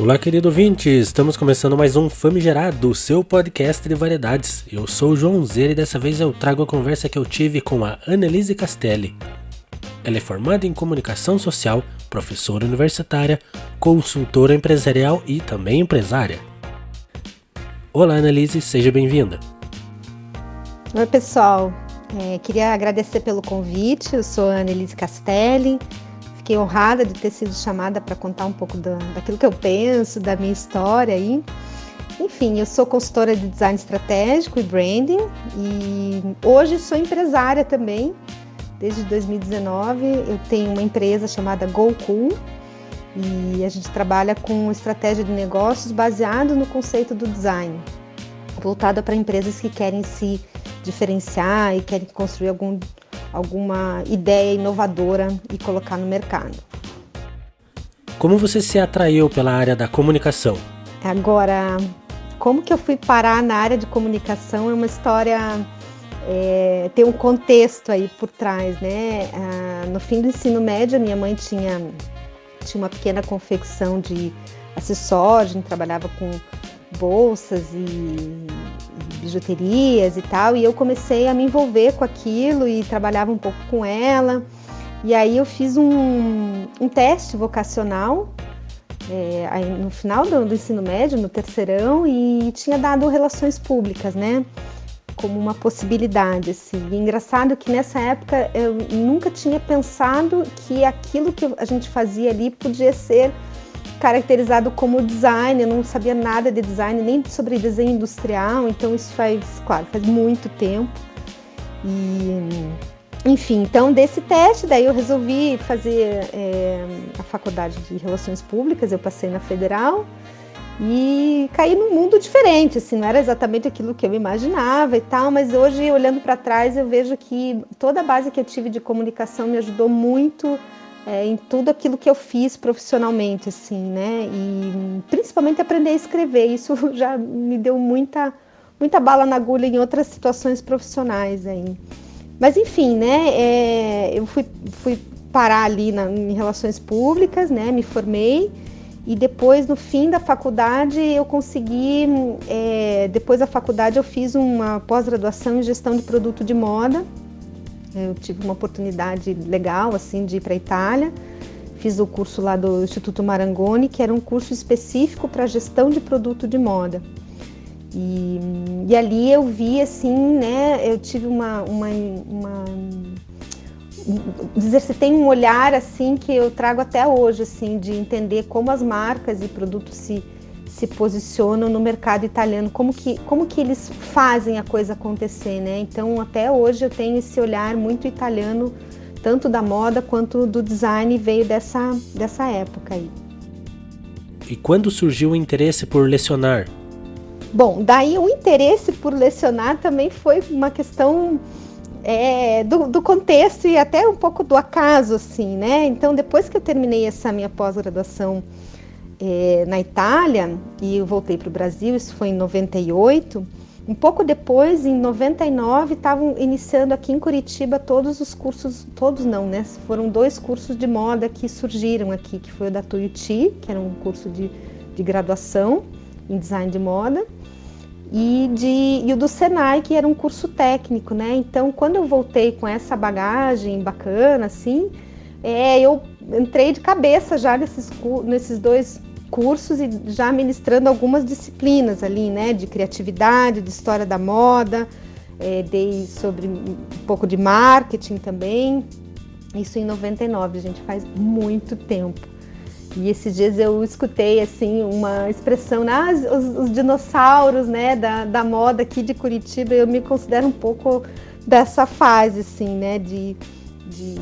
Olá, querido ouvinte! Estamos começando mais um Famigerado, seu podcast de variedades. Eu sou o João Zer e dessa vez eu trago a conversa que eu tive com a Annelise Castelli. Ela é formada em comunicação social, professora universitária, consultora empresarial e também empresária. Olá, Annelise, seja bem-vinda. Oi, pessoal. É, queria agradecer pelo convite. Eu sou a Annelise Castelli, fiquei honrada de ter sido chamada para contar um pouco da, daquilo que eu penso, da minha história aí. Enfim, eu sou consultora de design estratégico e branding e hoje sou empresária também. Desde 2019 eu tenho uma empresa chamada GoCool e a gente trabalha com estratégia de negócios baseado no conceito do design, voltada para empresas que querem se diferenciar e querem construir algum alguma ideia inovadora e colocar no mercado. Como você se atraiu pela área da comunicação? Agora, como que eu fui parar na área de comunicação é uma história, é, tem um contexto aí por trás, né? Ah, no fim do ensino médio, minha mãe tinha, tinha uma pequena confecção de acessórios, trabalhava com bolsas e bijuterias e tal, e eu comecei a me envolver com aquilo e trabalhava um pouco com ela. E aí eu fiz um, um teste vocacional é, no final do, do, ensino médio, no terceirão, e tinha dado relações públicas, né? Como uma possibilidade, assim. E engraçado que nessa época eu nunca tinha pensado que aquilo que a gente fazia ali podia ser caracterizado como design, eu não sabia nada de design, nem sobre desenho industrial, então isso faz, claro, faz muito tempo. E, enfim, então desse teste, daí eu resolvi fazer é, a faculdade de Relações Públicas, eu passei na Federal e caí num mundo diferente, assim, não era exatamente aquilo que eu imaginava e tal, mas hoje, olhando para trás, eu vejo que toda a base que eu tive de comunicação me ajudou muito é, em tudo aquilo que eu fiz profissionalmente, assim, né? E principalmente aprender a escrever. Isso já me deu muita, muita bala na agulha em outras situações profissionais aí. Mas enfim, né? É, eu fui, fui parar ali na, em relações públicas, né? Me formei e depois no fim da faculdade eu consegui, é, depois da faculdade eu fiz uma pós-graduação em gestão de produto de moda eu tive uma oportunidade legal assim de ir para a Itália. Fiz o curso lá do Instituto Marangoni, que era um curso específico para gestão de produto de moda. E, e, ali eu vi assim, né? Eu tive uma, uma, uma tem um olhar assim que eu trago até hoje assim de entender como as marcas e produtos se se posicionam no mercado italiano, como que, como que eles fazem a coisa acontecer, né? Então, até hoje eu tenho esse olhar muito italiano, tanto da moda quanto do design, veio dessa, dessa época aí. E quando surgiu o interesse por lecionar? Bom, daí o interesse por lecionar também foi uma questão é, do, do, contexto e até um pouco do acaso, assim, né? Então, depois que eu terminei essa minha pós-graduação é, na Itália e eu voltei para o Brasil, isso foi em 98. Um pouco depois, em 99, estavam iniciando aqui em Curitiba todos os cursos, todos não, né? Foram dois cursos de moda que surgiram aqui, que foi o da Tuiuti, que era um curso de, de graduação em design de moda, e, de, e o do Senai, que era um curso técnico, né? Então, quando eu voltei com essa bagagem bacana, assim, é, eu entrei de cabeça já nesses, nesses dois cursos e já ministrando algumas disciplinas ali, né, de criatividade, de história da moda, é, dei sobre um pouco de marketing também. Isso em 99, gente, faz muito tempo. E esses dias eu escutei assim uma expressão, ah, os, os dinossauros, né, da, da moda aqui de Curitiba. Eu me considero um pouco dessa fase, assim, né, de, de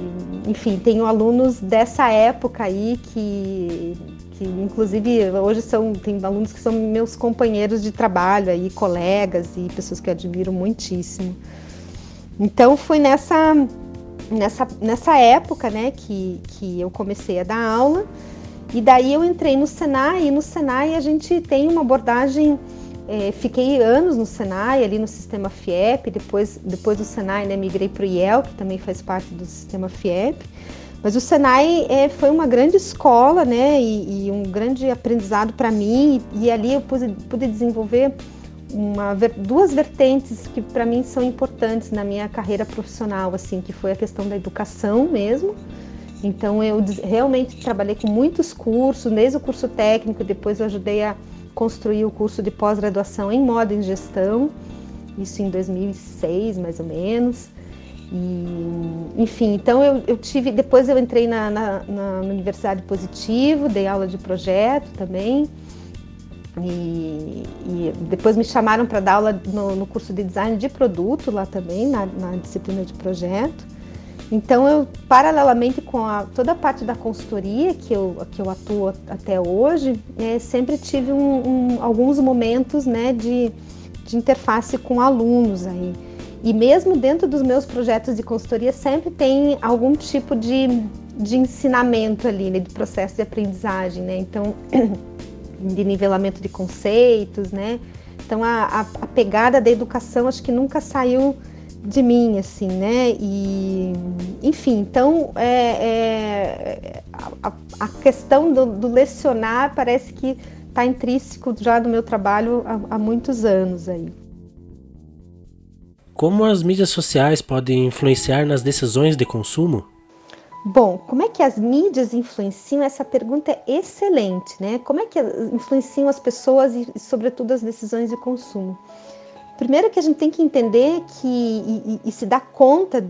enfim, tenho alunos dessa época aí que que inclusive hoje são tem alunos que são meus companheiros de trabalho aí, colegas e pessoas que eu admiro muitíssimo. Então foi nessa nessa, nessa época, né, que, que eu comecei a dar aula. E daí eu entrei no Senai, e no Senai a gente tem uma abordagem. É, fiquei anos no Senai, ali no sistema FIEP, depois, depois do Senai né, migrei para o IEL, que também faz parte do sistema FIEP. Mas o Senai é, foi uma grande escola, né, e, e um grande aprendizado para mim. E, e, ali eu pude, pude desenvolver uma, duas vertentes que para mim são importantes na minha carreira profissional, assim, que foi a questão da educação mesmo. Então eu realmente trabalhei com muitos cursos, desde o curso técnico, depois eu ajudei a construir o curso de pós-graduação em moda em gestão, isso em 2006 mais ou menos. E, enfim, então eu, eu, tive. Depois eu entrei na, na, na, Universidade Positivo, dei aula de projeto também. E, e depois me chamaram para dar aula no, no, curso de design de produto lá também, na, na disciplina de projeto. Então eu, paralelamente com a, toda a parte da consultoria que eu, que eu atuo até hoje, é, sempre tive um, um, alguns momentos né, de, de interface com alunos aí. E mesmo dentro dos meus projetos de consultoria, sempre tem algum tipo de, de ensinamento ali, né, de processo de aprendizagem, né? Então, de nivelamento de conceitos, né? Então, a, a, a, pegada da educação acho que nunca saiu de mim, assim, né? E, enfim, então, é, é a, a, questão do, do, lecionar parece que está intrínseco já no meu trabalho há, há muitos anos aí. Como as mídias sociais podem influenciar nas decisões de consumo? Bom, como é que as mídias influenciam? Essa pergunta é excelente, né? Como é que influenciam as pessoas e, sobretudo, as decisões de consumo? Primeiro que a gente tem que entender que e, e, e se dar conta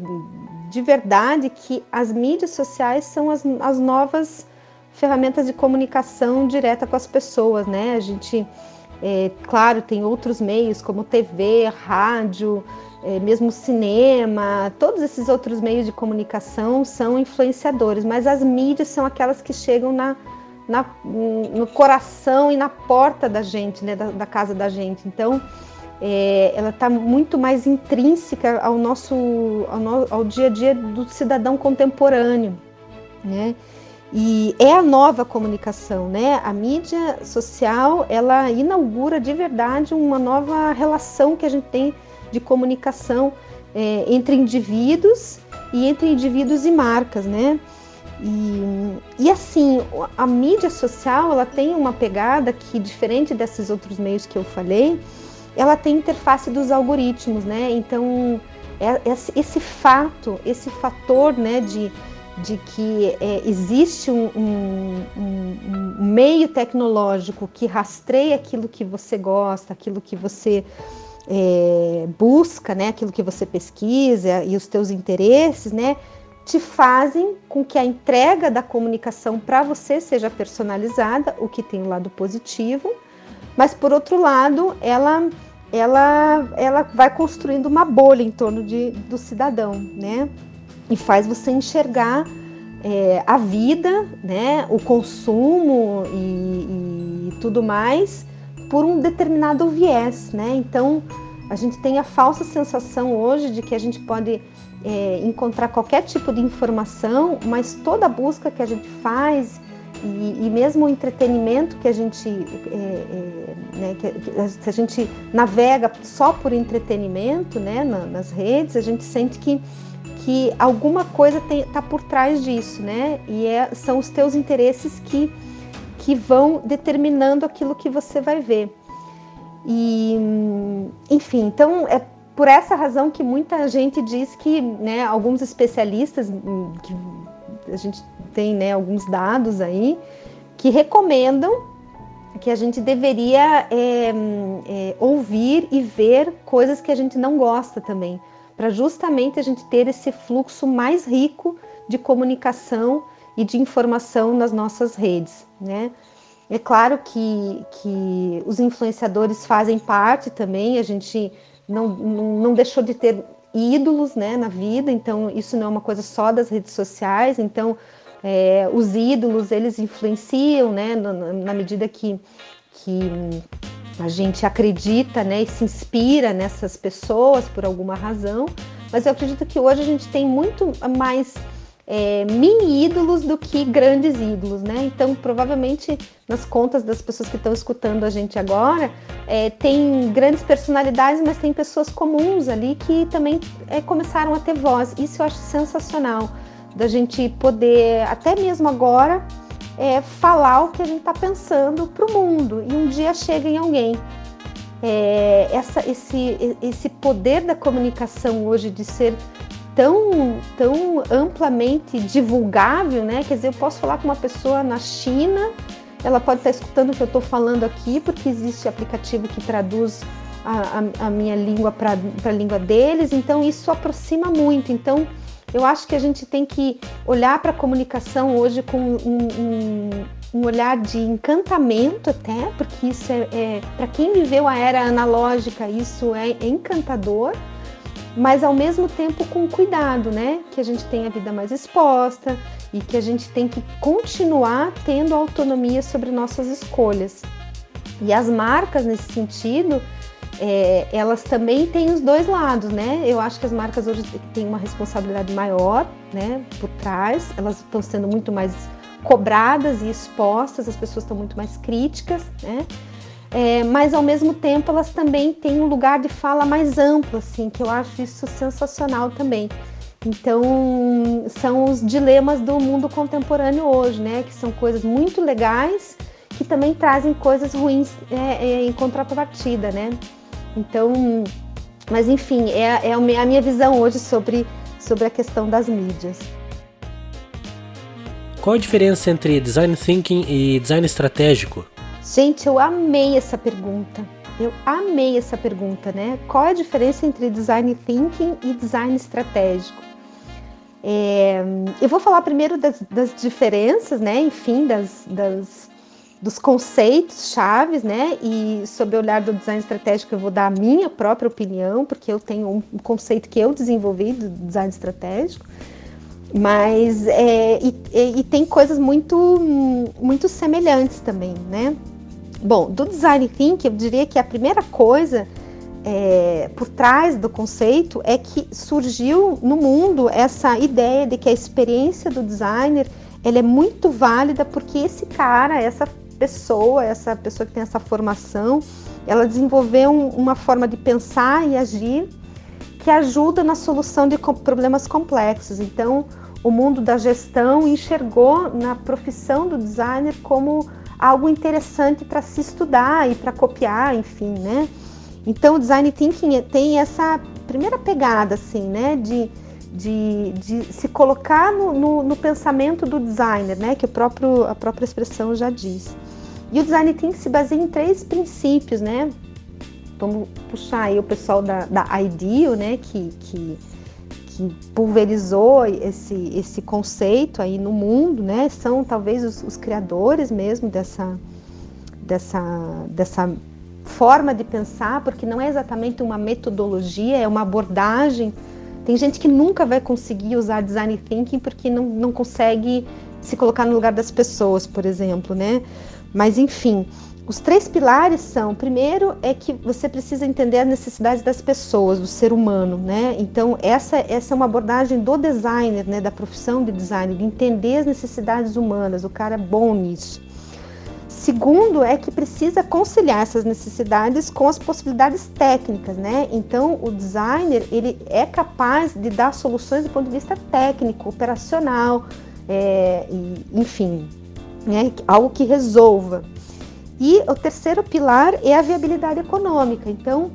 de verdade que as mídias sociais são as, as novas ferramentas de comunicação direta com as pessoas, né? A gente, é, claro, tem outros meios como TV, rádio, é, mesmo cinema, todos esses outros meios de comunicação são influenciadores, mas as mídias são aquelas que chegam na, na no coração e na porta da gente, né, da, da casa da gente. Então, é, ela está muito mais intrínseca ao nosso ao, no, ao, dia a dia do cidadão contemporâneo, né? E é a nova comunicação, né? A mídia social ela inaugura de verdade uma nova relação que a gente tem de comunicação é, entre indivíduos e entre indivíduos e marcas, né? E, e, assim, a mídia social ela tem uma pegada que, diferente desses outros meios que eu falei, ela tem interface dos algoritmos, né? Então, é, esse fato, esse fator, né, de, de que é, existe um, um, um, meio tecnológico que rastreia aquilo que você gosta, aquilo que você é, busca, né, aquilo que você pesquisa e os teus interesses, né, te fazem com que a entrega da comunicação para você seja personalizada, o que tem um lado positivo, mas por outro lado, ela ela ela vai construindo uma bolha em torno de, do cidadão, né, e faz você enxergar é, a vida, né, o consumo e, e tudo mais por um determinado viés, né? Então a gente tem a falsa sensação hoje de que a gente pode é, encontrar qualquer tipo de informação, mas toda a busca que a gente faz e, e mesmo o entretenimento que a gente, é, é, né, que, que, a gente navega só por entretenimento, né, na, nas redes, a gente sente que que alguma coisa está por trás disso, né? E é, são os teus interesses que que vão determinando aquilo que você vai ver. E, enfim, então é por essa razão que muita gente diz que, né, alguns especialistas, que a gente tem, né, alguns dados aí, que recomendam que a gente deveria é, é, ouvir e ver coisas que a gente não gosta também, para justamente a gente ter esse fluxo mais rico de comunicação e de informação nas nossas redes, né? É claro que, que os influenciadores fazem parte também, a gente não, não, não deixou de ter ídolos né, na vida, então isso não é uma coisa só das redes sociais, então é, os ídolos eles influenciam né, na, na medida que, que a gente acredita né, e se inspira nessas pessoas por alguma razão, mas eu acredito que hoje a gente tem muito mais é, mini ídolos do que grandes ídolos, né? Então, provavelmente nas contas das pessoas que estão escutando a gente agora, é, tem grandes personalidades, mas tem pessoas comuns ali que também é, começaram a ter voz. Isso eu acho sensacional. da gente poder, até mesmo agora, é, falar o que a gente está pensando para o mundo e um dia chega em alguém. É, essa, esse, esse poder da comunicação hoje de ser tão, tão amplamente divulgável, né? Quer dizer, eu posso falar com uma pessoa na China, ela pode estar escutando o que eu estou falando aqui, porque existe aplicativo que traduz a, a, a minha língua para a língua deles, então isso aproxima muito. Então, eu acho que a gente tem que olhar para a comunicação hoje com um, um, um, olhar de encantamento até, porque isso é, é para quem viveu a era analógica, isso é, é encantador, mas ao mesmo tempo com cuidado, né? Que a gente tem a vida mais exposta e que a gente tem que continuar tendo autonomia sobre nossas escolhas. E as marcas nesse sentido, é, elas também têm os dois lados, né? Eu acho que as marcas hoje têm uma responsabilidade maior, né, por trás. Elas estão sendo muito mais cobradas e expostas, as pessoas estão muito mais críticas, né? É, mas ao mesmo tempo elas também têm um lugar de fala mais amplo, assim, que eu acho isso sensacional também. Então são os dilemas do mundo contemporâneo hoje, né? Que são coisas muito legais que também trazem coisas ruins é, é, em contrapartida, né? Então, mas enfim, é, é a minha visão hoje sobre, sobre a questão das mídias. Qual a diferença entre design thinking e design estratégico? Gente, eu amei essa pergunta. Eu amei essa pergunta, né? Qual é a diferença entre design thinking e design estratégico? É, eu vou falar primeiro das, das diferenças, né? Enfim, das, das dos conceitos chaves, né? E sob o olhar do design estratégico eu vou dar a minha própria opinião, porque eu tenho um conceito que eu desenvolvi do design estratégico. Mas é, e, e, tem coisas muito muito semelhantes também, né? Bom, do design thinking eu diria que a primeira coisa é, por trás do conceito é que surgiu no mundo essa ideia de que a experiência do designer ela é muito válida porque esse cara, essa pessoa, essa pessoa que tem essa formação, ela desenvolveu uma forma de pensar e agir que ajuda na solução de problemas complexos. Então, o mundo da gestão enxergou na profissão do designer como algo interessante para se estudar e para copiar, enfim, né? Então, o design thinking tem essa primeira pegada, assim, né, de de, de se colocar no, no, no, pensamento do designer, né? Que o próprio, a própria expressão já diz. E o design thinking se baseia em três princípios, né? Vamos puxar aí o pessoal da, da IDEO, né? Que, que, que pulverizou esse, esse conceito aí no mundo, né? São talvez os, os criadores mesmo dessa, dessa, dessa forma de pensar, porque não é exatamente uma metodologia, é uma abordagem tem gente que nunca vai conseguir usar design thinking porque não, não consegue se colocar no lugar das pessoas, por exemplo, né? Mas enfim, os três pilares são: primeiro é que você precisa entender as necessidades das pessoas, do ser humano, né? Então, essa, essa é uma abordagem do designer, né? Da profissão de designer, de entender as necessidades humanas. O cara é bom nisso. Segundo é que precisa conciliar essas necessidades com as possibilidades técnicas, né? Então, o designer ele é capaz de dar soluções do ponto de vista técnico, operacional, é, e, enfim, né? algo que resolva. E o terceiro pilar é a viabilidade econômica. Então,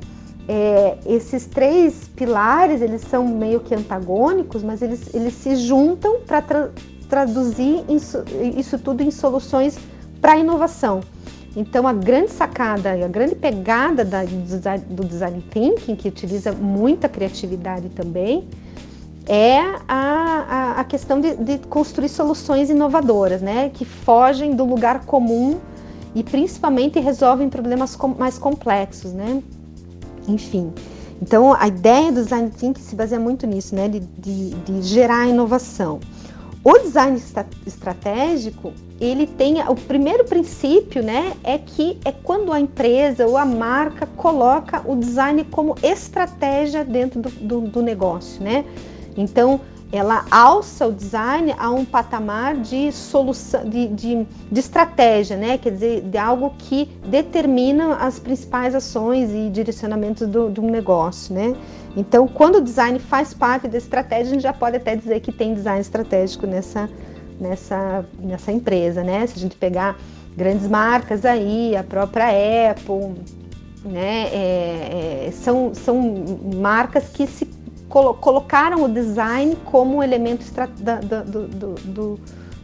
é, esses três pilares eles são meio que antagônicos, mas eles, eles se juntam para tra traduzir isso, isso tudo em soluções para inovação. Então, a grande sacada, a grande pegada da, do design thinking, que utiliza muita criatividade também, é a, a, a questão de, de, construir soluções inovadoras, né? Que fogem do lugar comum e principalmente resolvem problemas com, mais complexos, né? Enfim. Então, a ideia do design thinking se baseia muito nisso, né? De, de, de gerar inovação. O design estratégico, ele tem o primeiro princípio, né, é que é quando a empresa ou a marca coloca o design como estratégia dentro do, do, do negócio, né? Então, ela alça o design a um patamar de solução, de, de, de, estratégia, né? Quer dizer, de algo que determina as principais ações e direcionamentos do, do negócio, né? Então, quando o design faz parte da estratégia, a gente já pode até dizer que tem design estratégico nessa, nessa, nessa empresa, né? Se a gente pegar grandes marcas aí, a própria Apple, né? É, é, são, são marcas que se colo colocaram o design como um elemento do, do,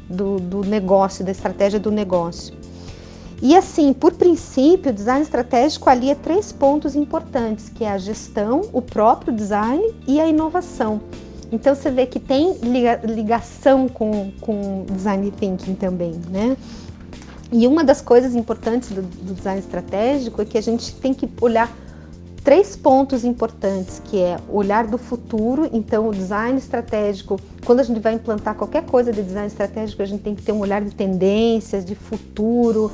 do, do negócio, da estratégia do negócio. E assim, por princípio, o design estratégico ali é três pontos importantes, que é a gestão, o próprio design e a inovação. Então você vê que tem ligação com, com design thinking também, né? E uma das coisas importantes do, do design estratégico é que a gente tem que olhar três pontos importantes, que é olhar do futuro, então o design estratégico, quando a gente vai implantar qualquer coisa de design estratégico, a gente tem que ter um olhar de tendências, de futuro,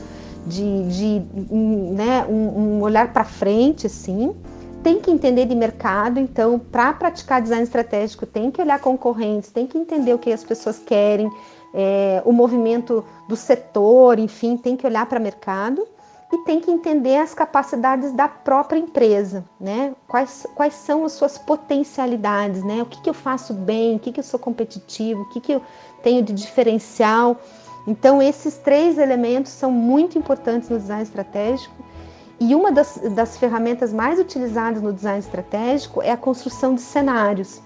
de, de né, um, um olhar para frente, assim. Tem que entender de mercado, então, para praticar design estratégico, tem que olhar concorrentes, tem que entender o que as pessoas querem, é, o movimento do setor, enfim, tem que olhar para mercado e tem que entender as capacidades da própria empresa, né? Quais, quais são as suas potencialidades, né? O que, que eu faço bem, o que, que eu sou competitivo, o que, que eu tenho de diferencial. Então, esses três elementos são muito importantes no design estratégico. E uma das, das ferramentas mais utilizadas no design estratégico é a construção de cenários.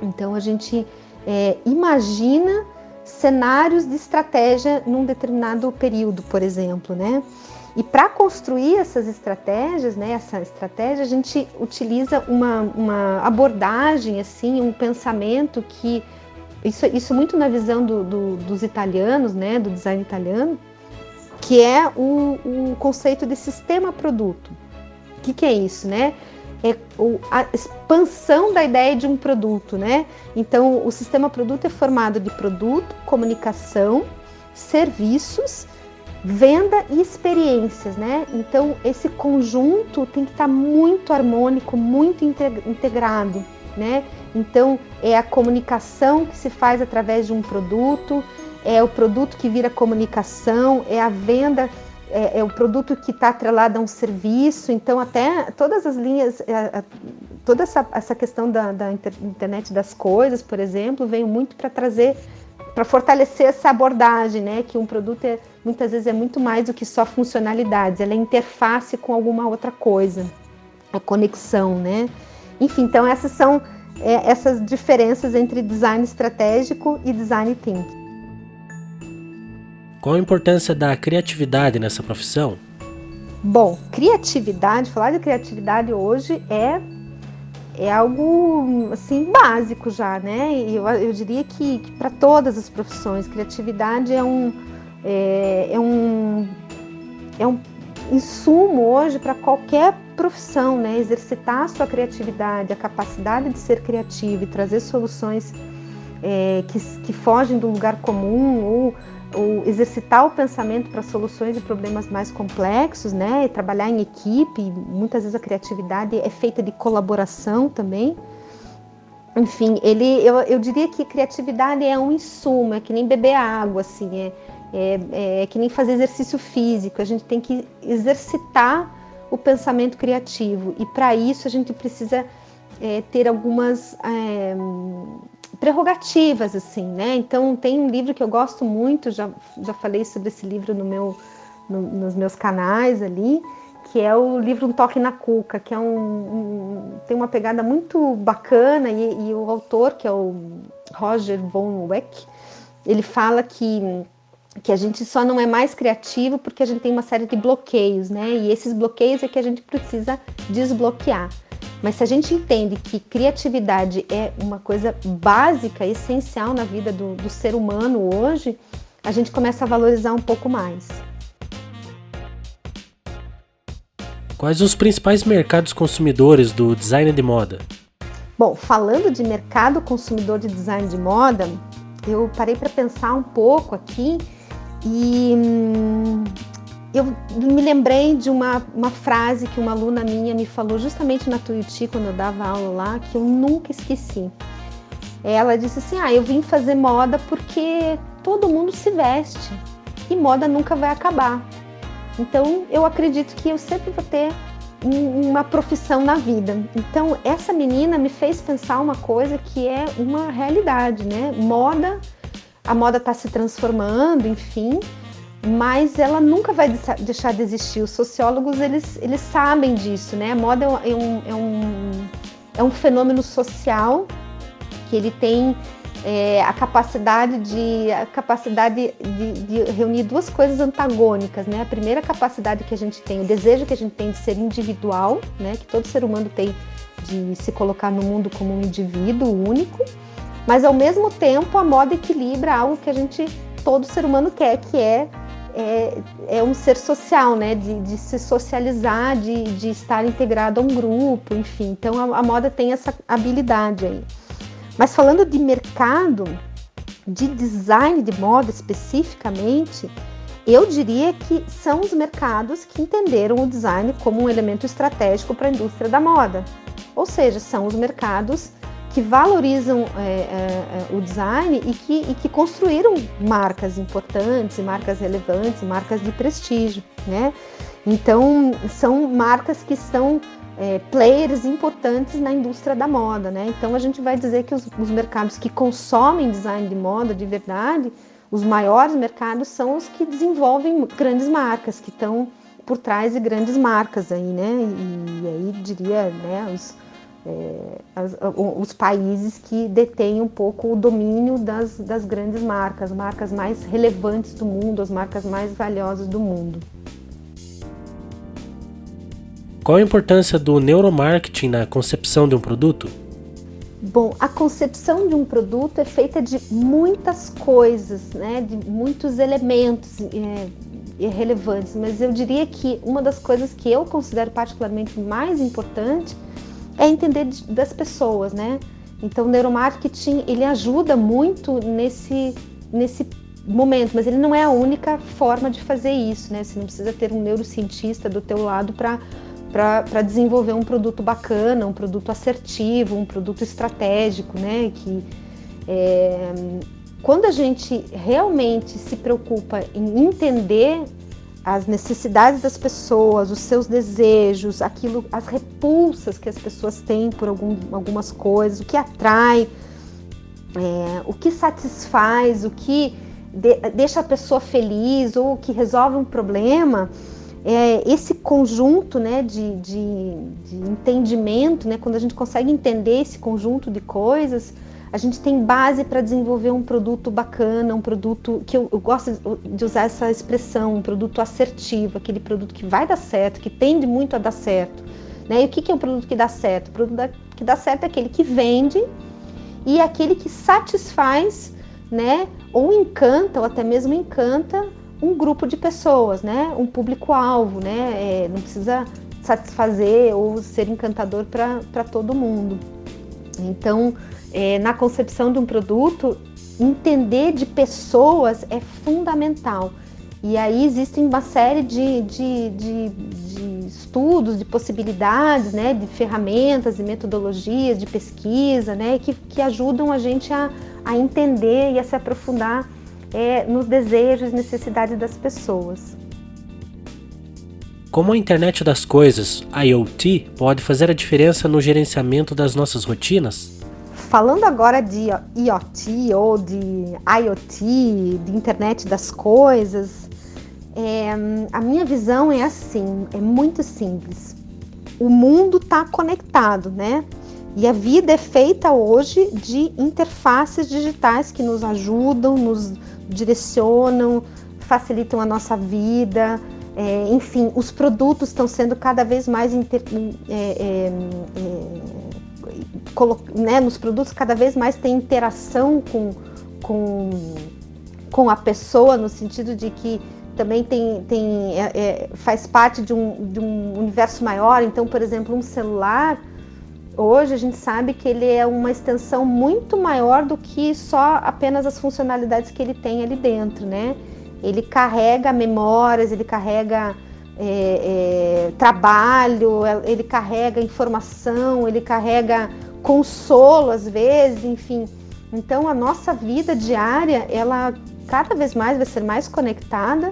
Então, a gente é, imagina cenários de estratégia num determinado período, por exemplo, né? E para construir essas estratégias, né, essa estratégia, a gente utiliza uma, uma abordagem, assim, um pensamento que isso, isso muito na visão do, do, dos italianos, né, do design italiano, que é o, o conceito de sistema produto. O que, que é isso, né? É a expansão da ideia de um produto, né? Então, o sistema produto é formado de produto, comunicação, serviços, venda e experiências, né? Então, esse conjunto tem que estar muito harmônico, muito integrado, né? Então, é a comunicação que se faz através de um produto, é o produto que vira comunicação, é a venda, é, é o produto que está atrelado a um serviço. Então, até todas as linhas, é, toda essa, essa questão da, da internet das coisas, por exemplo, veio muito para trazer, para fortalecer essa abordagem, né? Que um produto é, muitas vezes é muito mais do que só funcionalidades, ela é interface com alguma outra coisa, a conexão, né? Enfim, então essas são é, essas diferenças entre design estratégico e design thinking. Qual a importância da criatividade nessa profissão? Bom, criatividade, falar de criatividade hoje é é algo assim básico já, né? Eu, eu diria que, que para todas as profissões, criatividade é um é, é um é um insumo hoje para qualquer profissão, né? Exercitar a sua criatividade, a capacidade de ser criativo e trazer soluções é, que, que fogem do lugar comum ou, ou exercitar o pensamento para soluções e problemas mais complexos, né? E trabalhar em equipe, muitas vezes a criatividade é feita de colaboração também. Enfim, ele, eu, eu diria que criatividade é um insumo, é que nem beber água, assim, é, é, é que nem fazer exercício físico, a gente tem que exercitar o pensamento criativo. E para isso a gente precisa é, ter algumas é, prerrogativas, assim, né? Então tem um livro que eu gosto muito, já, já falei sobre esse livro no meu, no, nos meus canais ali, que é o livro Um Toque na Cuca, que é um, um tem uma pegada muito bacana e, e, o autor, que é o Roger von Weck, ele fala que que a gente só não é mais criativo porque a gente tem uma série de bloqueios, né? E esses bloqueios é que a gente precisa desbloquear. Mas se a gente entende que criatividade é uma coisa básica, essencial na vida do, do ser humano hoje, a gente começa a valorizar um pouco mais. Quais os principais mercados consumidores do design de moda? Bom, falando de mercado consumidor de design de moda, eu parei para pensar um pouco aqui e hum, eu me lembrei de uma, uma frase que uma aluna minha me falou justamente na Tuiuti, quando eu dava aula lá, que eu nunca esqueci. Ela disse assim: Ah, eu vim fazer moda porque todo mundo se veste e moda nunca vai acabar. Então eu acredito que eu sempre vou ter uma profissão na vida. Então, essa menina me fez pensar uma coisa que é uma realidade, né? Moda, a moda está se transformando, enfim, mas ela nunca vai deixar de existir. Os sociólogos, eles, eles sabem disso, né? A moda é um, é um, é um fenômeno social que ele tem é, a capacidade de a capacidade de, de, reunir duas coisas antagônicas, né? A primeira capacidade que a gente tem, o desejo que a gente tem de ser individual, né? Que todo ser humano tem de se colocar no mundo como um indivíduo único, mas ao mesmo tempo a moda equilibra algo que a gente todo ser humano quer, que é é, é um ser social, né? De, de se socializar, de, de estar integrado a um grupo, enfim. Então a, a moda tem essa habilidade aí. Mas falando de mercado, de design de moda especificamente, eu diria que são os mercados que entenderam o design como um elemento estratégico para a indústria da moda. Ou seja, são os mercados que valorizam é, é, é o design e que, e que construíram marcas importantes, marcas relevantes, marcas de prestígio, né? Então, são marcas que estão é, players importantes na indústria da moda, né? Então a gente vai dizer que os, os, mercados que consomem design de moda de verdade, os maiores mercados são os que desenvolvem grandes marcas, que estão por trás de grandes marcas aí, né? E, e aí diria, né, os, é, as, os países que detêm um pouco o domínio das, das grandes marcas, marcas mais relevantes do mundo, as marcas mais valiosas do mundo. Qual a importância do neuromarketing na concepção de um produto? Bom, a concepção de um produto é feita de muitas coisas, né, de muitos elementos é, relevantes, mas eu diria que uma das coisas que eu considero particularmente mais importante é entender das pessoas, né? Então, o neuromarketing ele ajuda muito nesse nesse momento, mas ele não é a única forma de fazer isso, né? Você não precisa ter um neurocientista do teu lado para para desenvolver um produto bacana, um produto assertivo, um produto estratégico, né? Que é, quando a gente realmente se preocupa em entender as necessidades das pessoas, os seus desejos, aquilo, as repulsas que as pessoas têm por algum, algumas coisas, o que atrai, é, o que satisfaz, o que de, deixa a pessoa feliz ou o que resolve um problema, é, esse conjunto né, de, de, de, entendimento, né, quando a gente consegue entender esse conjunto de coisas, a gente tem base para desenvolver um produto bacana, um produto que eu, eu, gosto de usar essa expressão, um produto assertivo, aquele produto que vai dar certo, que tende muito a dar certo. Né? E o que, que é um produto que dá certo? O produto que dá certo é aquele que vende e é aquele que satisfaz, né, ou encanta, ou até mesmo encanta um grupo de pessoas, né? Um público-alvo, né? É, não precisa satisfazer ou ser encantador para todo mundo. Então, é, na concepção de um produto, entender de pessoas é fundamental. E aí existem uma série de, de, de, de estudos, de possibilidades, né, de ferramentas e metodologias de pesquisa, né, que, que ajudam a gente a, a entender e a se aprofundar é, nos desejos e necessidades das pessoas. Como a internet das coisas, IoT, pode fazer a diferença no gerenciamento das nossas rotinas? Falando agora de IoT ou de IoT, de internet das coisas, é, a minha visão é assim, é muito simples. O mundo está conectado, né? E a vida é feita hoje de interfaces digitais que nos ajudam, nos direcionam, facilitam a nossa vida. É, enfim, os produtos estão sendo cada vez mais inter, é, é, é né, nos produtos cada vez mais tem interação com, com, com a pessoa no sentido de que também tem, tem é, é, faz parte de um, de um universo maior. Então, por exemplo, um celular Hoje a gente sabe que ele é uma extensão muito maior do que só apenas as funcionalidades que ele tem ali dentro, né? Ele carrega memórias, ele carrega é, é, trabalho, ele carrega informação, ele carrega consolo às vezes, enfim. Então a nossa vida diária, ela cada vez mais vai ser mais conectada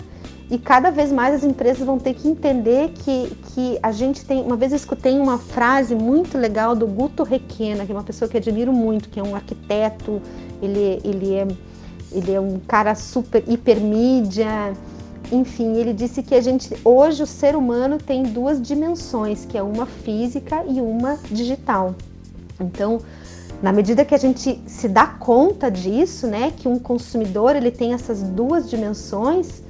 e cada vez mais as empresas vão ter que entender que, que a gente tem. Uma vez eu escutei uma frase muito legal do Guto Requena, que é uma pessoa que admiro muito, que é um arquiteto, ele, ele, é, ele é um cara super hipermídia. Enfim, ele disse que a gente hoje o ser humano tem duas dimensões, que é uma física e uma digital. Então, na medida que a gente se dá conta disso, né, que um consumidor ele tem essas duas dimensões,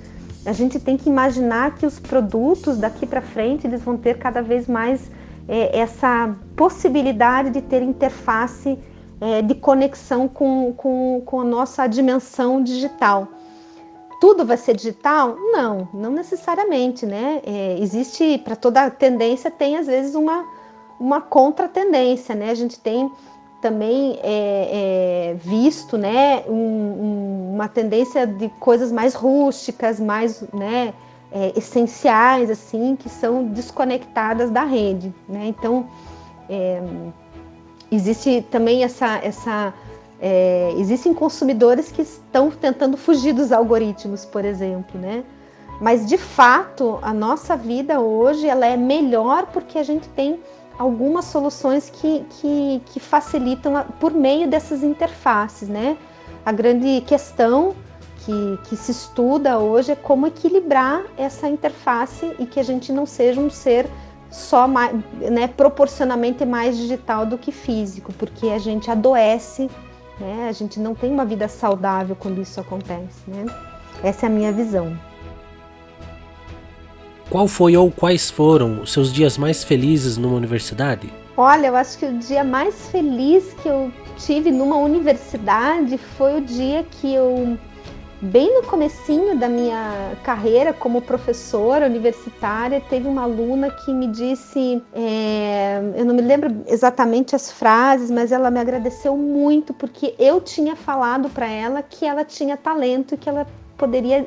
a gente tem que imaginar que os produtos daqui para frente eles vão ter cada vez mais é, essa possibilidade de ter interface é, de conexão com, com, com a nossa dimensão digital. Tudo vai ser digital? Não, não necessariamente, né? É, existe, para toda tendência, tem às vezes uma, uma contra-tendência, né? A gente tem também é, é, visto né, um, um, uma tendência de coisas mais rústicas, mais né, é, essenciais, assim, que são desconectadas da rede. Né? Então, é, existe também essa. essa é, existem consumidores que estão tentando fugir dos algoritmos, por exemplo, né? Mas de fato, a nossa vida hoje ela é melhor porque a gente tem algumas soluções que, que, que facilitam a, por meio dessas interfaces, né? A grande questão que, que se estuda hoje é como equilibrar essa interface e que a gente não seja um ser só mais, né, proporcionalmente mais digital do que físico, porque a gente adoece, né? A gente não tem uma vida saudável quando isso acontece, né? Essa é a minha visão. Qual foi ou quais foram os seus dias mais felizes numa universidade? Olha, eu acho que o dia mais feliz que eu tive numa universidade foi o dia que eu bem no comecinho da minha carreira como professora universitária, teve uma aluna que me disse, é, eu não me lembro exatamente as frases, mas ela me agradeceu muito porque eu tinha falado para ela que ela tinha talento e que ela poderia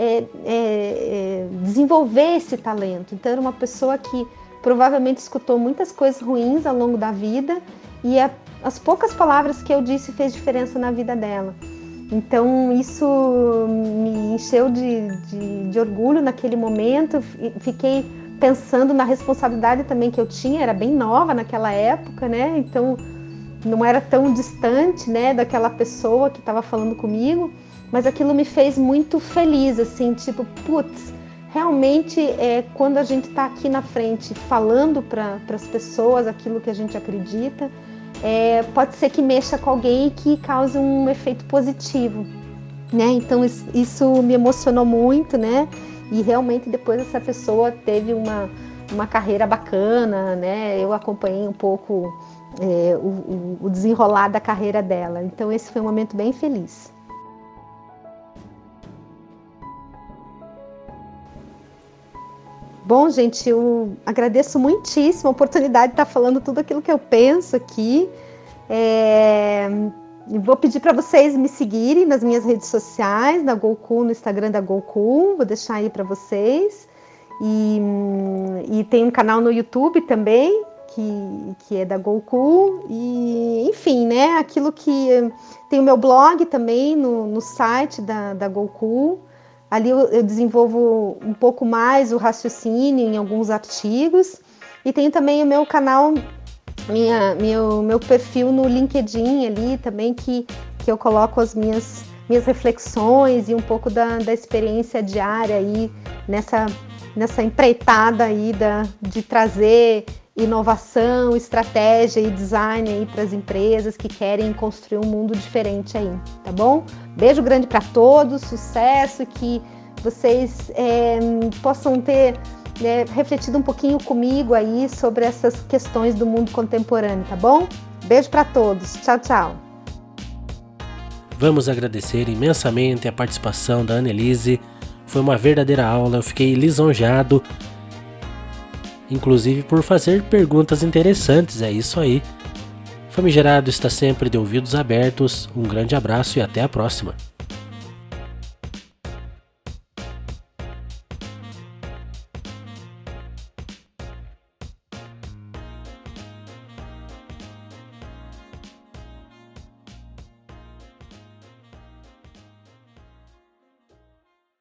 é, é, é, desenvolver esse talento. Então, era uma pessoa que provavelmente escutou muitas coisas ruins ao longo da vida e a, as poucas palavras que eu disse fez diferença na vida dela. Então, isso me encheu de, de, de orgulho naquele momento. Fiquei pensando na responsabilidade também que eu tinha, era bem nova naquela época, né? Então, não era tão distante, né, daquela pessoa que estava falando comigo mas aquilo me fez muito feliz, assim, tipo, putz, realmente é quando a gente está aqui na frente falando para as pessoas aquilo que a gente acredita, é, pode ser que mexa com alguém e que cause um efeito positivo, né? Então isso, me emocionou muito, né? E realmente depois essa pessoa teve uma, uma carreira bacana, né? Eu acompanhei um pouco é, o, o desenrolar da carreira dela. Então esse foi um momento bem feliz. Bom, gente, eu agradeço muitíssimo a oportunidade de estar falando tudo aquilo que eu penso aqui. É... Vou pedir para vocês me seguirem nas minhas redes sociais, na Goku, no Instagram da Goku, vou deixar aí para vocês. E, e, tem um canal no YouTube também, que, que é da Goku. E, enfim, né? Aquilo que. Tem o meu blog também no, no site da, da Goku. Ali eu, eu desenvolvo um pouco mais o raciocínio em alguns artigos. E tenho também o meu canal, minha, meu, meu perfil no LinkedIn ali também, que, que eu coloco as minhas, minhas reflexões e um pouco da, da experiência diária aí nessa, nessa empreitada aí da, de trazer inovação, estratégia e design aí para as empresas que querem construir um mundo diferente aí, tá bom? Beijo grande para todos, sucesso, que vocês é, possam ter né, refletido um pouquinho comigo aí sobre essas questões do mundo contemporâneo, tá bom? Beijo para todos, tchau, tchau. Vamos agradecer imensamente a participação da Annelise. Foi uma verdadeira aula, eu fiquei lisonjeado inclusive por fazer perguntas interessantes. É isso aí. Famigerado está sempre de ouvidos abertos. Um grande abraço e até a próxima.